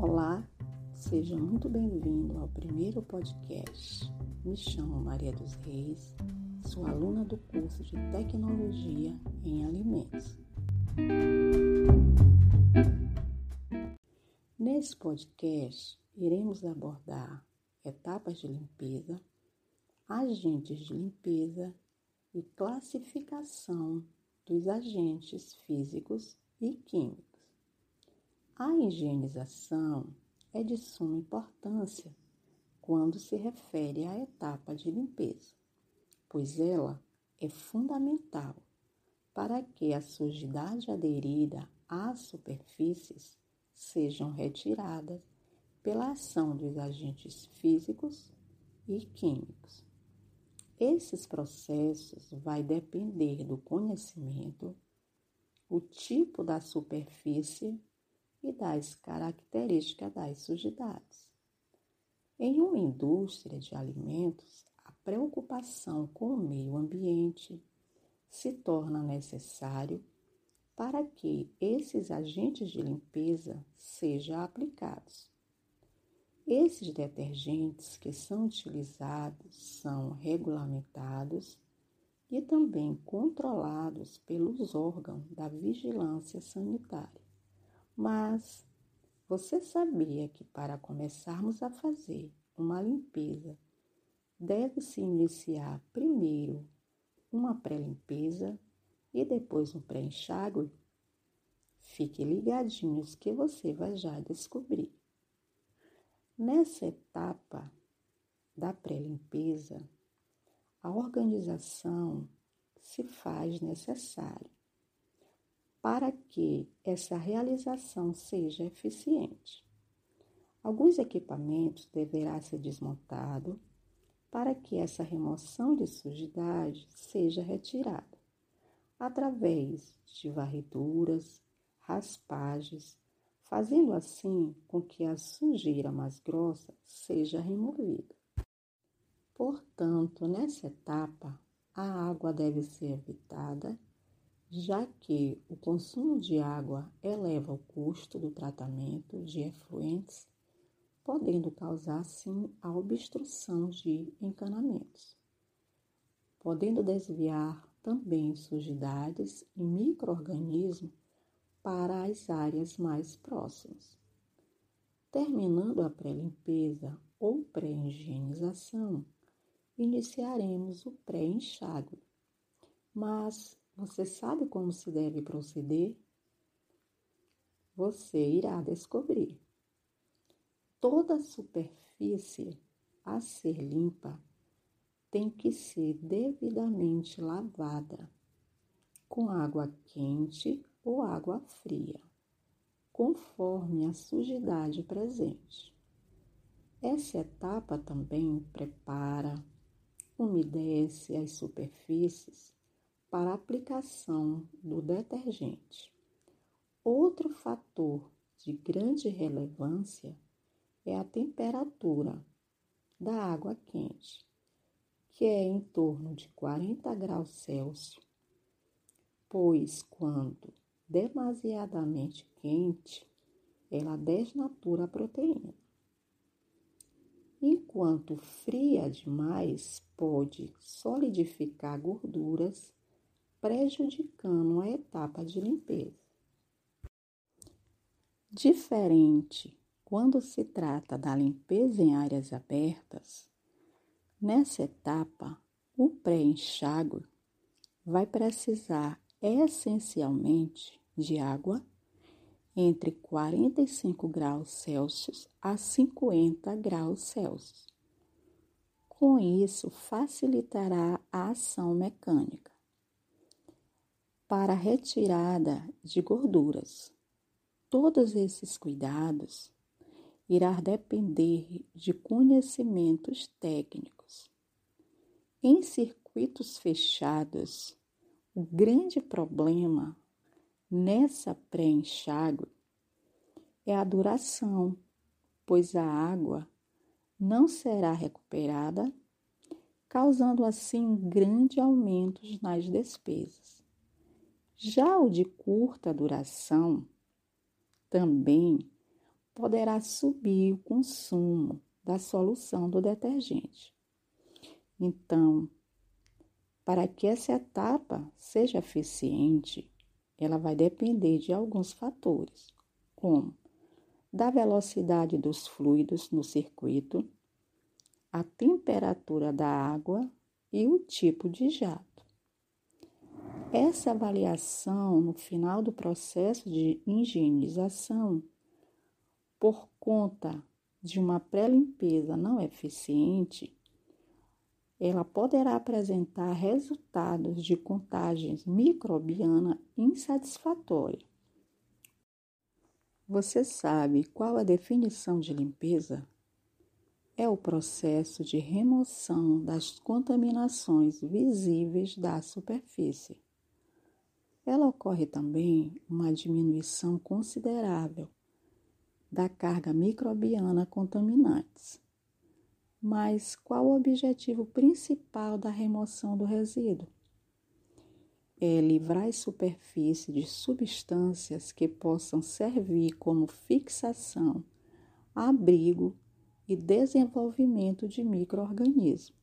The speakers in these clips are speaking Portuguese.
Olá, seja muito bem-vindo ao primeiro podcast. Me chamo Maria dos Reis, sou aluna do curso de Tecnologia em Alimentos. Nesse podcast, iremos abordar etapas de limpeza, agentes de limpeza e classificação dos agentes físicos e químicos. A higienização é de suma importância quando se refere à etapa de limpeza, pois ela é fundamental para que a sujidade aderida às superfícies sejam retiradas pela ação dos agentes físicos e químicos. Esses processos vai depender do conhecimento, o tipo da superfície e das características das sujidades. Em uma indústria de alimentos, a preocupação com o meio ambiente se torna necessário para que esses agentes de limpeza sejam aplicados. Esses detergentes que são utilizados são regulamentados e também controlados pelos órgãos da vigilância sanitária. Mas você sabia que para começarmos a fazer uma limpeza, deve-se iniciar primeiro uma pré-limpeza e depois um pré-enxágue? Fique ligadinhos que você vai já descobrir. Nessa etapa da pré-limpeza, a organização se faz necessária para que essa realização seja eficiente. Alguns equipamentos deverá ser desmontado para que essa remoção de sujidade seja retirada através de varreduras, raspagens, fazendo assim com que a sujeira mais grossa seja removida. Portanto, nessa etapa, a água deve ser evitada já que o consumo de água eleva o custo do tratamento de efluentes, podendo causar, sim, a obstrução de encanamentos, podendo desviar também sujidades e microorganismos para as áreas mais próximas. Terminando a pré-limpeza ou pré-higienização, iniciaremos o pré-enxágue, mas você sabe como se deve proceder? Você irá descobrir. Toda superfície a ser limpa tem que ser devidamente lavada com água quente ou água fria, conforme a sujidade presente. Essa etapa também prepara, umedece as superfícies para aplicação do detergente. Outro fator de grande relevância é a temperatura da água quente, que é em torno de 40 graus Celsius, pois quando demasiadamente quente, ela desnatura a proteína. Enquanto fria demais, pode solidificar gorduras prejudicando a etapa de limpeza. Diferente quando se trata da limpeza em áreas abertas, nessa etapa, o pré-enxágue vai precisar essencialmente de água entre 45 graus Celsius a 50 graus Celsius. Com isso, facilitará a ação mecânica para retirada de gorduras. Todos esses cuidados irá depender de conhecimentos técnicos. Em circuitos fechados, o grande problema nessa pré-enxágue é a duração, pois a água não será recuperada, causando assim um grande aumento nas despesas. Já o de curta duração também poderá subir o consumo da solução do detergente. Então, para que essa etapa seja eficiente, ela vai depender de alguns fatores, como da velocidade dos fluidos no circuito, a temperatura da água e o tipo de jato. Essa avaliação no final do processo de higienização, por conta de uma pré-limpeza não eficiente, ela poderá apresentar resultados de contagens microbiana insatisfatória. Você sabe qual a definição de limpeza? É o processo de remoção das contaminações visíveis da superfície. Ela ocorre também uma diminuição considerável da carga microbiana contaminantes mas qual o objetivo principal da remoção do resíduo? É livrar a superfície de substâncias que possam servir como fixação, abrigo e desenvolvimento de microorganismos,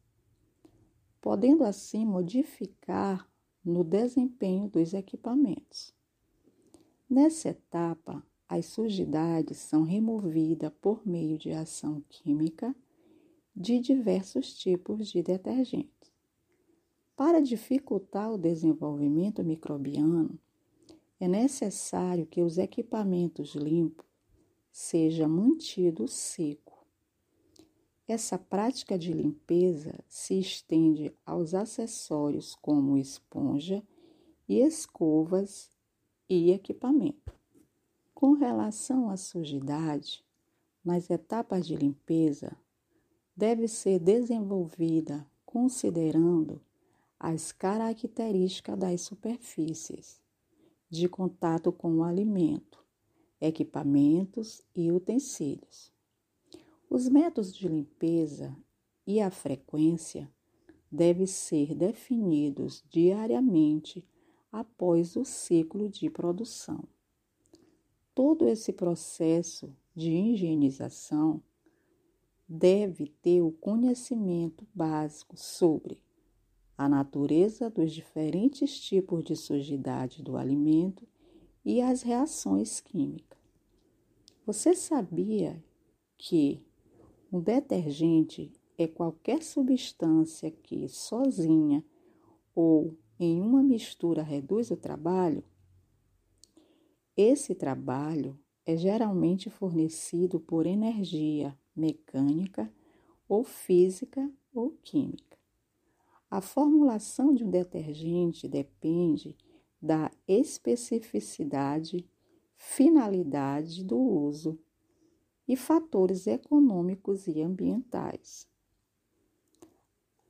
podendo assim modificar no desempenho dos equipamentos. Nessa etapa, as sujidades são removidas por meio de ação química de diversos tipos de detergentes. Para dificultar o desenvolvimento microbiano, é necessário que os equipamentos limpos sejam mantidos seco. Essa prática de limpeza se estende aos acessórios como esponja e escovas e equipamento. Com relação à sujidade, nas etapas de limpeza, deve ser desenvolvida considerando as características das superfícies de contato com o alimento, equipamentos e utensílios. Os métodos de limpeza e a frequência devem ser definidos diariamente após o ciclo de produção. Todo esse processo de higienização deve ter o conhecimento básico sobre a natureza dos diferentes tipos de sujidade do alimento e as reações químicas. Você sabia que um detergente é qualquer substância que sozinha ou em uma mistura reduz o trabalho? Esse trabalho é geralmente fornecido por energia mecânica ou física ou química. A formulação de um detergente depende da especificidade, finalidade do uso e fatores econômicos e ambientais.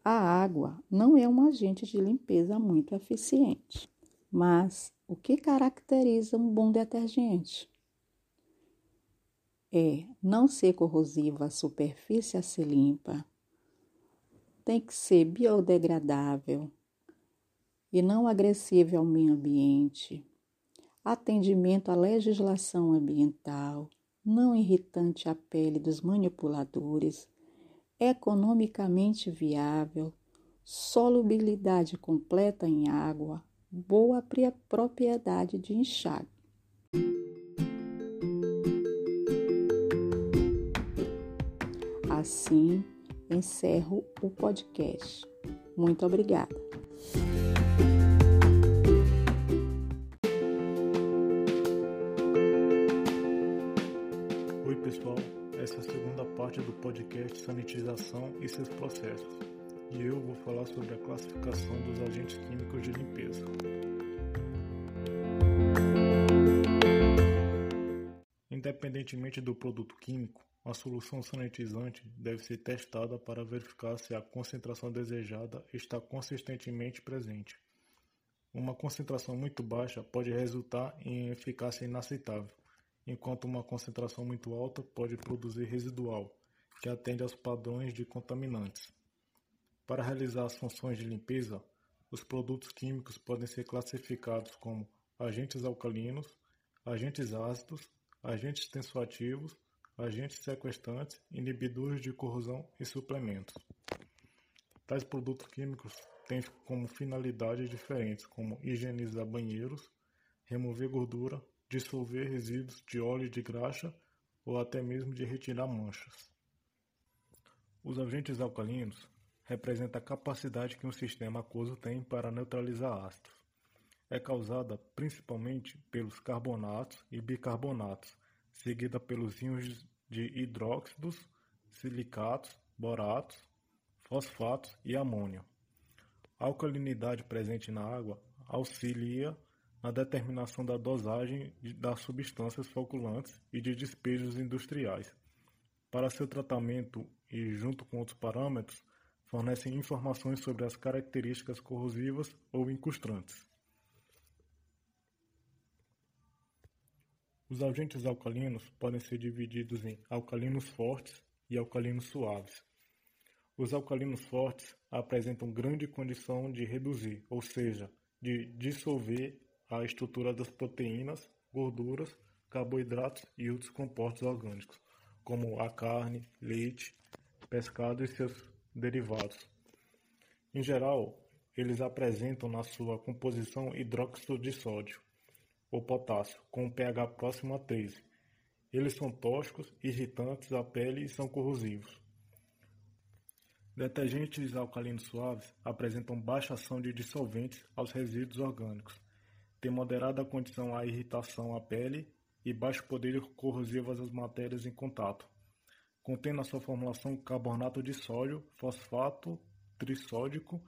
A água não é um agente de limpeza muito eficiente, mas o que caracteriza um bom detergente? é não ser corrosivo à superfície a ser limpa, tem que ser biodegradável e não agressivo ao meio ambiente, atendimento à legislação ambiental, não irritante à pele dos manipuladores, economicamente viável, solubilidade completa em água, boa propriedade de enxágue. Assim, encerro o podcast. Muito obrigada. Parte do podcast Sanitização e seus processos. E eu vou falar sobre a classificação dos agentes químicos de limpeza. Independentemente do produto químico, a solução sanitizante deve ser testada para verificar se a concentração desejada está consistentemente presente. Uma concentração muito baixa pode resultar em eficácia inaceitável, enquanto uma concentração muito alta pode produzir residual, que atende aos padrões de contaminantes. Para realizar as funções de limpeza, os produtos químicos podem ser classificados como agentes alcalinos, agentes ácidos, agentes tensoativos agentes sequestrantes, inibidores de corrosão e suplementos. Tais produtos químicos têm como finalidades diferentes, como higienizar banheiros, remover gordura, dissolver resíduos de óleo de graxa ou até mesmo de retirar manchas. Os agentes alcalinos representam a capacidade que um sistema aquoso tem para neutralizar ácidos. É causada principalmente pelos carbonatos e bicarbonatos, seguida pelos íons de hidróxidos, silicatos, boratos, fosfatos e amônio. A alcalinidade presente na água auxilia na determinação da dosagem das substâncias floculantes e de despejos industriais. Para seu tratamento e, junto com outros parâmetros, fornecem informações sobre as características corrosivas ou incrustrantes. Os agentes alcalinos podem ser divididos em alcalinos fortes e alcalinos suaves. Os alcalinos fortes apresentam grande condição de reduzir, ou seja, de dissolver a estrutura das proteínas, gorduras, carboidratos e outros compostos orgânicos, como a carne, leite, pescado e seus derivados. Em geral, eles apresentam na sua composição hidróxido de sódio ou potássio, com um pH próximo a 13. Eles são tóxicos, irritantes à pele e são corrosivos. Detergentes alcalinos suaves apresentam baixa ação de dissolventes aos resíduos orgânicos, tem moderada condição à irritação à pele e baixo poder corrosivo às matérias em contato. Contém na sua formulação carbonato de sódio, fosfato trissódico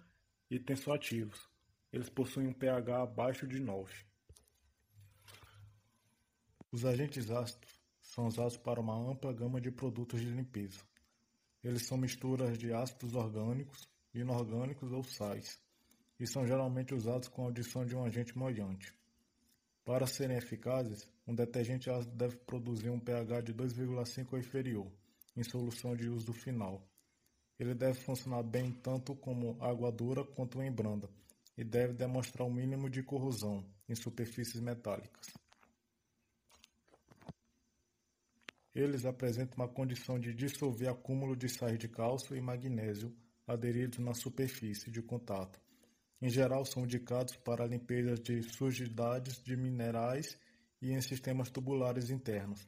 e tensoativos. Eles possuem um pH abaixo de 9. Os agentes ácidos são usados para uma ampla gama de produtos de limpeza. Eles são misturas de ácidos orgânicos, inorgânicos ou sais e são geralmente usados com a adição de um agente molhante. Para serem eficazes, um detergente ácido deve produzir um pH de 2,5 ou inferior, em solução de uso final. Ele deve funcionar bem tanto como água dura quanto em branda, e deve demonstrar o um mínimo de corrosão em superfícies metálicas. Eles apresentam uma condição de dissolver acúmulo de sais de cálcio e magnésio aderidos na superfície de contato, em geral, são indicados para limpeza de sujidades de minerais e em sistemas tubulares internos.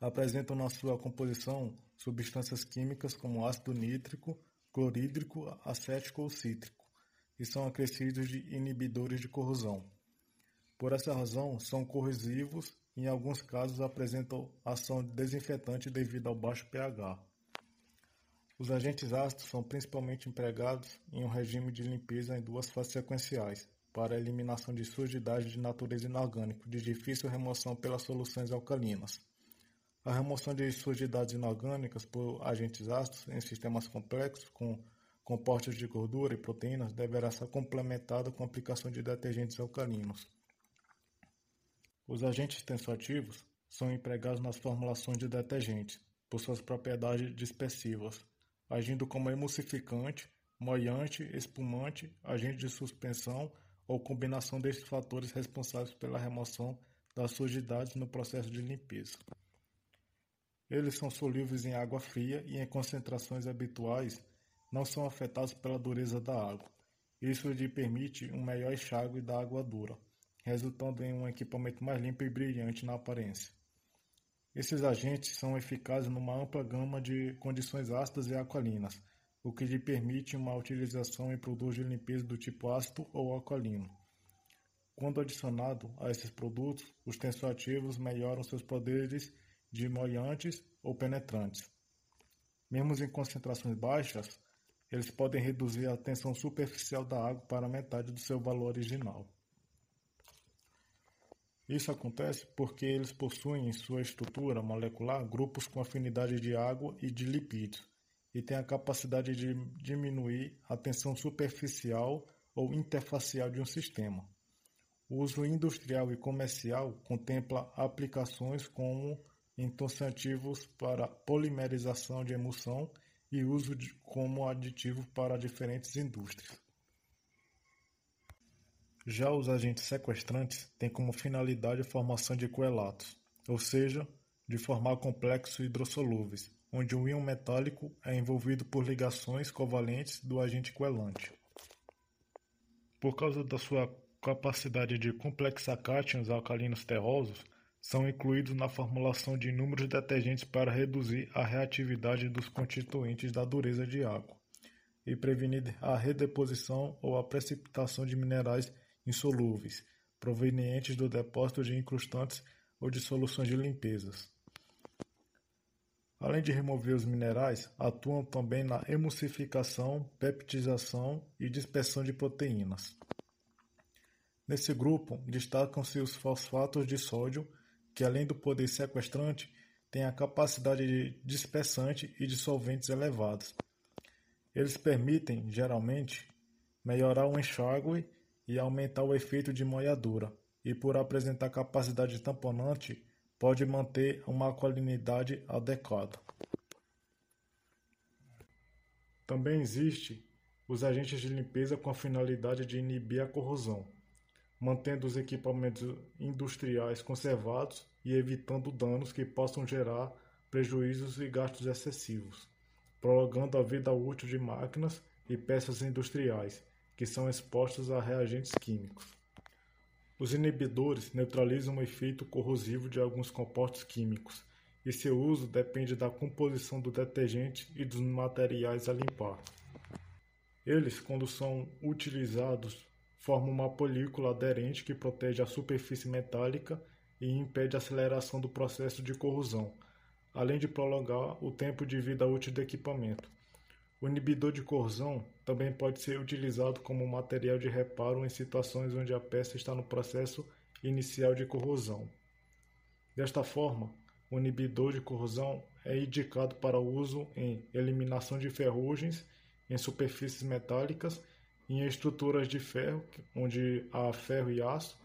Apresentam na sua composição substâncias químicas como ácido nítrico, clorídrico, acético ou cítrico, e são acrescidos de inibidores de corrosão. Por essa razão, são corrosivos e em alguns casos apresentam ação desinfetante devido ao baixo pH. Os agentes ácidos são principalmente empregados em um regime de limpeza em duas fases sequenciais, para a eliminação de sujidade de natureza inorgânica de difícil remoção pelas soluções alcalinas. A remoção de sujidades inorgânicas por agentes ácidos em sistemas complexos com compostos de gordura e proteínas deverá ser complementada com a aplicação de detergentes alcalinos. Os agentes tensoativos são empregados nas formulações de detergentes, por suas propriedades dispersivas, agindo como emulsificante, moiante, espumante, agente de suspensão ou combinação destes fatores responsáveis pela remoção das sujidades no processo de limpeza. Eles são solúveis em água fria e em concentrações habituais não são afetados pela dureza da água. Isso lhe permite um melhor enxágue da água dura, resultando em um equipamento mais limpo e brilhante na aparência. Esses agentes são eficazes numa ampla gama de condições ácidas e alcalinas, o que lhe permite uma utilização em produtos de limpeza do tipo ácido ou alcalino. Quando adicionado a esses produtos, os tensoativos melhoram seus poderes de molhantes ou penetrantes. Mesmo em concentrações baixas, eles podem reduzir a tensão superficial da água para metade do seu valor original. Isso acontece porque eles possuem em sua estrutura molecular grupos com afinidade de água e de lipídios, e têm a capacidade de diminuir a tensão superficial ou interfacial de um sistema. O uso industrial e comercial contempla aplicações como entorceativos para polimerização de emulsão e uso de, como aditivo para diferentes indústrias. Já os agentes sequestrantes têm como finalidade a formação de coelatos, ou seja, de formar complexos hidrossolúveis, onde o íon metálico é envolvido por ligações covalentes do agente coelante. Por causa da sua capacidade de complexar cátions alcalinos terrosos, são incluídos na formulação de inúmeros detergentes para reduzir a reatividade dos constituintes da dureza de água e prevenir a redeposição ou a precipitação de minerais insolúveis, provenientes do depósito de incrustantes ou de soluções de limpezas. Além de remover os minerais, atuam também na emulsificação, peptização e dispersão de proteínas. Nesse grupo, destacam-se os fosfatos de sódio, que além do poder sequestrante, têm a capacidade de dispersante e dissolventes elevados. Eles permitem, geralmente, melhorar o enxágue e aumentar o efeito de molhadura, e por apresentar capacidade tamponante, pode manter uma alcalinidade adequada. Também existe os agentes de limpeza com a finalidade de inibir a corrosão, mantendo os equipamentos industriais conservados e evitando danos que possam gerar prejuízos e gastos excessivos, prolongando a vida útil de máquinas e peças industriais que são expostas a reagentes químicos. Os inibidores neutralizam o efeito corrosivo de alguns compostos químicos, e seu uso depende da composição do detergente e dos materiais a limpar. Eles, quando são utilizados, formam uma película aderente que protege a superfície metálica e impede a aceleração do processo de corrosão, além de prolongar o tempo de vida útil do equipamento. O inibidor de corrosão também pode ser utilizado como material de reparo em situações onde a peça está no processo inicial de corrosão. Desta forma, o inibidor de corrosão é indicado para uso em eliminação de ferrugens em superfícies metálicas em estruturas de ferro, onde há ferro e aço,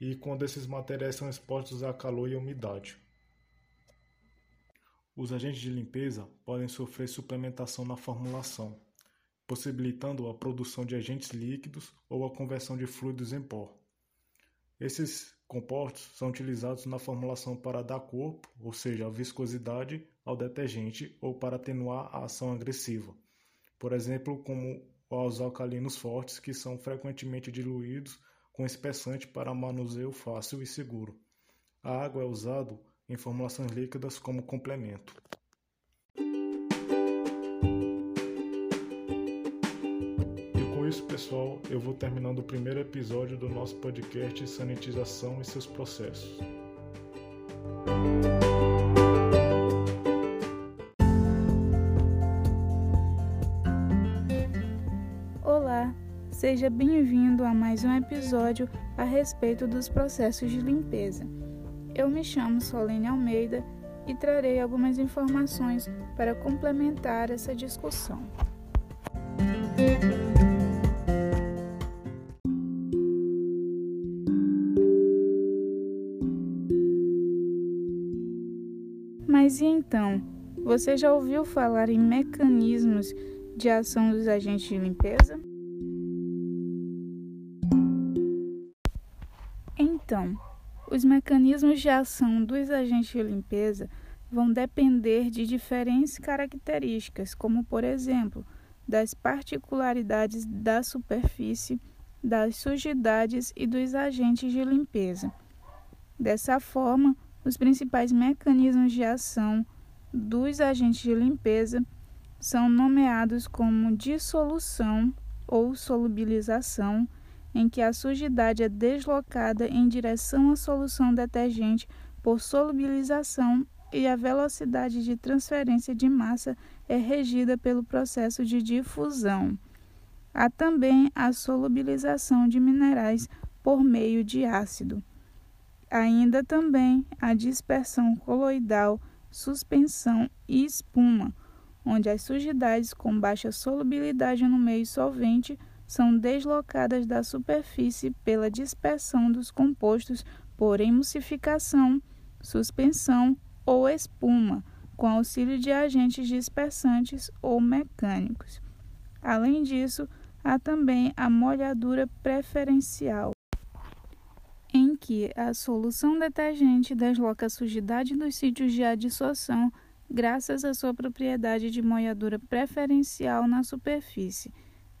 e quando esses materiais são expostos a calor e umidade. Os agentes de limpeza podem sofrer suplementação na formulação, possibilitando a produção de agentes líquidos ou a conversão de fluidos em pó. Esses compostos são utilizados na formulação para dar corpo, ou seja, a viscosidade, ao detergente ou para atenuar a ação agressiva. Por exemplo, como os alcalinos fortes, que são frequentemente diluídos com espessante para manuseio fácil e seguro. A água é usada em formulações líquidas como complemento. E com isso, pessoal, eu vou terminando o primeiro episódio do nosso podcast Sanitização e seus processos. Seja bem-vindo a mais um episódio a respeito dos processos de limpeza. Eu me chamo Solene Almeida e trarei algumas informações para complementar essa discussão. Mas e então? Você já ouviu falar em mecanismos de ação dos agentes de limpeza? Então, os mecanismos de ação dos agentes de limpeza vão depender de diferentes características, como, por exemplo, das particularidades da superfície, das sujidades e dos agentes de limpeza. Dessa forma, os principais mecanismos de ação dos agentes de limpeza são nomeados como dissolução ou solubilização em que a sujidade é deslocada em direção à solução detergente por solubilização e a velocidade de transferência de massa é regida pelo processo de difusão. Há também a solubilização de minerais por meio de ácido. Ainda também a dispersão coloidal, suspensão e espuma, onde as sujidades com baixa solubilidade no meio solvente são deslocadas da superfície pela dispersão dos compostos por emulsificação, suspensão ou espuma, com auxílio de agentes dispersantes ou mecânicos. Além disso, há também a molhadura preferencial, em que a solução detergente desloca a sujidade dos sítios de adsorção graças à sua propriedade de molhadura preferencial na superfície,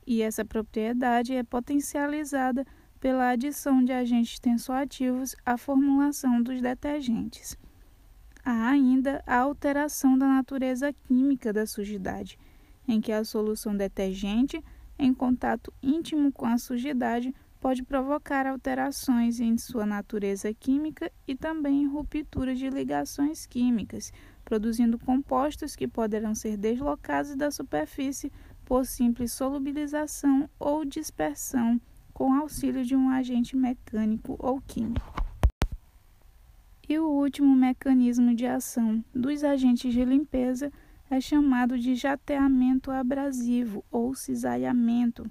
e essa propriedade é potencializada pela adição de agentes tensoativos à formulação dos detergentes. Há ainda a alteração da natureza química da sujidade, em que a solução detergente, em contato íntimo com a sujidade, pode provocar alterações em sua natureza química e também ruptura de ligações químicas, produzindo compostos que poderão ser deslocados da superfície por simples solubilização ou dispersão com auxílio de um agente mecânico ou químico. E o último mecanismo de ação dos agentes de limpeza é chamado de jateamento abrasivo ou cisalhamento,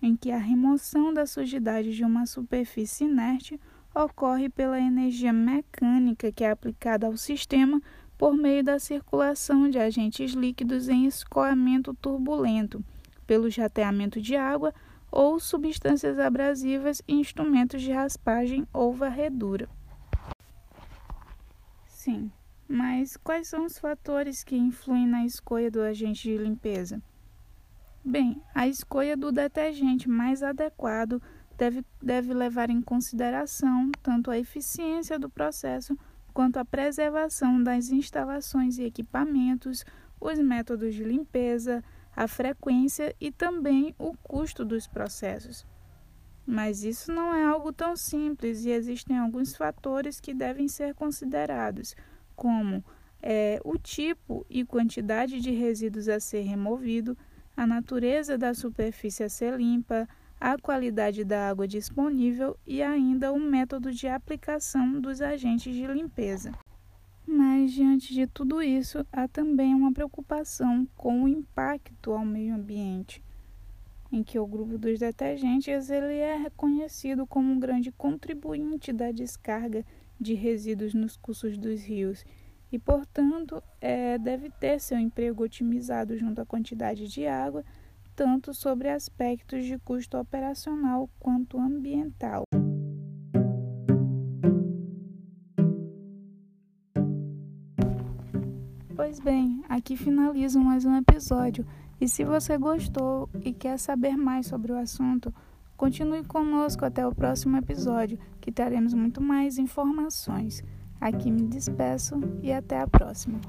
em que a remoção da sujidade de uma superfície inerte ocorre pela energia mecânica que é aplicada ao sistema por meio da circulação de agentes líquidos em escoamento turbulento, pelo jateamento de água ou substâncias abrasivas e instrumentos de raspagem ou varredura. Sim, mas quais são os fatores que influem na escolha do agente de limpeza? Bem, a escolha do detergente mais adequado deve, deve levar em consideração tanto a eficiência do processo quanto à preservação das instalações e equipamentos, os métodos de limpeza, a frequência e também o custo dos processos. Mas isso não é algo tão simples e existem alguns fatores que devem ser considerados, como é, o tipo e quantidade de resíduos a ser removido, a natureza da superfície a ser limpa, a qualidade da água disponível e ainda o método de aplicação dos agentes de limpeza. Mas, diante de tudo isso, há também uma preocupação com o impacto ao meio ambiente, em que o grupo dos detergentes ele é reconhecido como um grande contribuinte da descarga de resíduos nos cursos dos rios e, portanto, é, deve ter seu emprego otimizado junto à quantidade de água tanto sobre aspectos de custo operacional quanto ambiental. Pois bem, aqui finalizo mais um episódio. E se você gostou e quer saber mais sobre o assunto, continue conosco até o próximo episódio, que teremos muito mais informações. Aqui me despeço e até a próxima.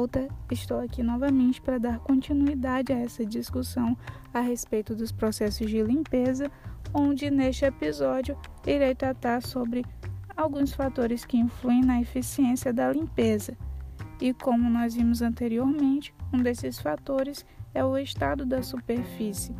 Volta. Estou aqui novamente para dar continuidade a essa discussão a respeito dos processos de limpeza, onde neste episódio irei tratar sobre alguns fatores que influem na eficiência da limpeza. E como nós vimos anteriormente, um desses fatores é o estado da superfície.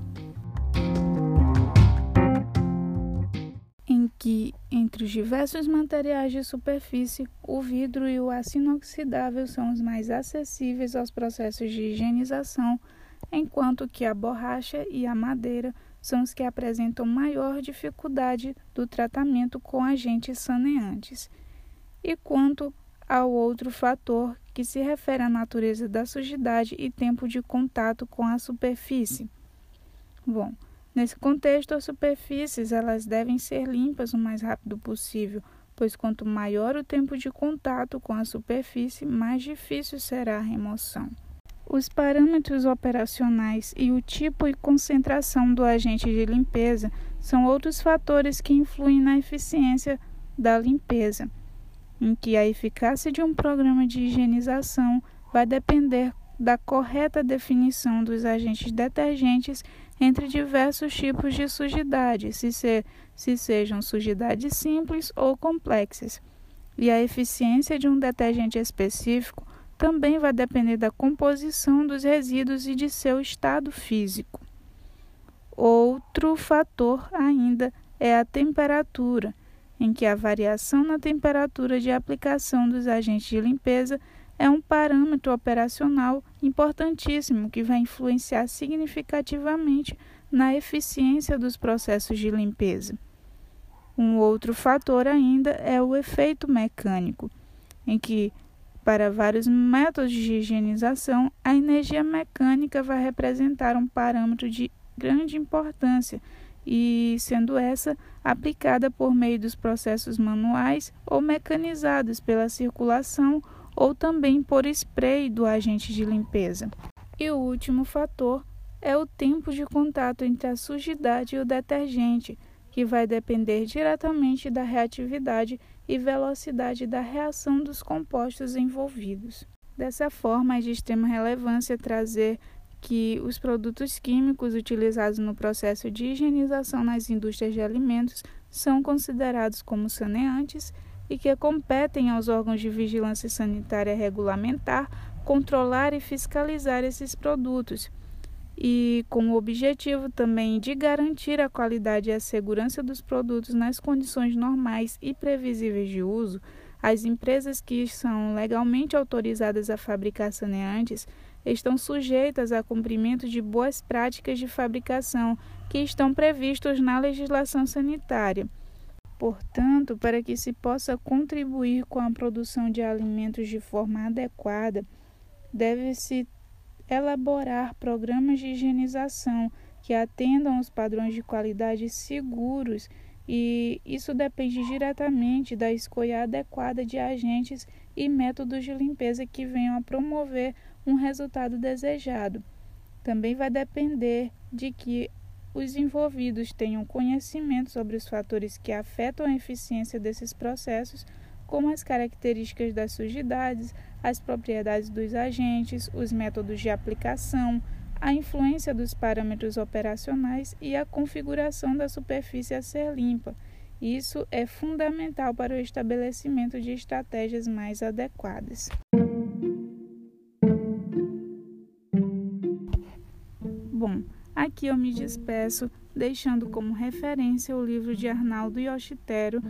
Que, entre os diversos materiais de superfície, o vidro e o aço inoxidável são os mais acessíveis aos processos de higienização, enquanto que a borracha e a madeira são os que apresentam maior dificuldade do tratamento com agentes saneantes. E quanto ao outro fator, que se refere à natureza da sujidade e tempo de contato com a superfície. Bom, Nesse contexto, as superfícies elas devem ser limpas o mais rápido possível, pois quanto maior o tempo de contato com a superfície, mais difícil será a remoção. Os parâmetros operacionais e o tipo e concentração do agente de limpeza são outros fatores que influem na eficiência da limpeza, em que a eficácia de um programa de higienização vai depender da correta definição dos agentes detergentes entre diversos tipos de sujidade, se, se, se sejam sujidades simples ou complexas. E a eficiência de um detergente específico também vai depender da composição dos resíduos e de seu estado físico. Outro fator ainda é a temperatura, em que a variação na temperatura de aplicação dos agentes de limpeza é um parâmetro operacional importantíssimo que vai influenciar significativamente na eficiência dos processos de limpeza. Um outro fator ainda é o efeito mecânico, em que para vários métodos de higienização, a energia mecânica vai representar um parâmetro de grande importância e sendo essa aplicada por meio dos processos manuais ou mecanizados pela circulação ou também por spray do agente de limpeza. E o último fator é o tempo de contato entre a sujidade e o detergente, que vai depender diretamente da reatividade e velocidade da reação dos compostos envolvidos. Dessa forma, é de extrema relevância trazer que os produtos químicos utilizados no processo de higienização nas indústrias de alimentos são considerados como saneantes e que competem aos órgãos de vigilância sanitária regulamentar controlar e fiscalizar esses produtos, e com o objetivo também de garantir a qualidade e a segurança dos produtos nas condições normais e previsíveis de uso, as empresas que são legalmente autorizadas a fabricar saneantes estão sujeitas a cumprimento de boas práticas de fabricação que estão previstos na legislação sanitária. Portanto, para que se possa contribuir com a produção de alimentos de forma adequada, deve-se elaborar programas de higienização que atendam aos padrões de qualidade seguros e isso depende diretamente da escolha adequada de agentes e métodos de limpeza que venham a promover um resultado desejado. Também vai depender de que os envolvidos tenham conhecimento sobre os fatores que afetam a eficiência desses processos, como as características das sujidades, as propriedades dos agentes, os métodos de aplicação, a influência dos parâmetros operacionais e a configuração da superfície a ser limpa. Isso é fundamental para o estabelecimento de estratégias mais adequadas. Bom, aqui eu me despeço, deixando como referência o livro de Arnaldo Yoshitero,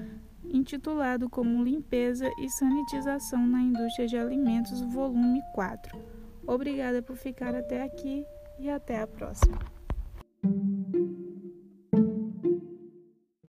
intitulado como Limpeza e Sanitização na Indústria de Alimentos, volume 4. Obrigada por ficar até aqui e até a próxima.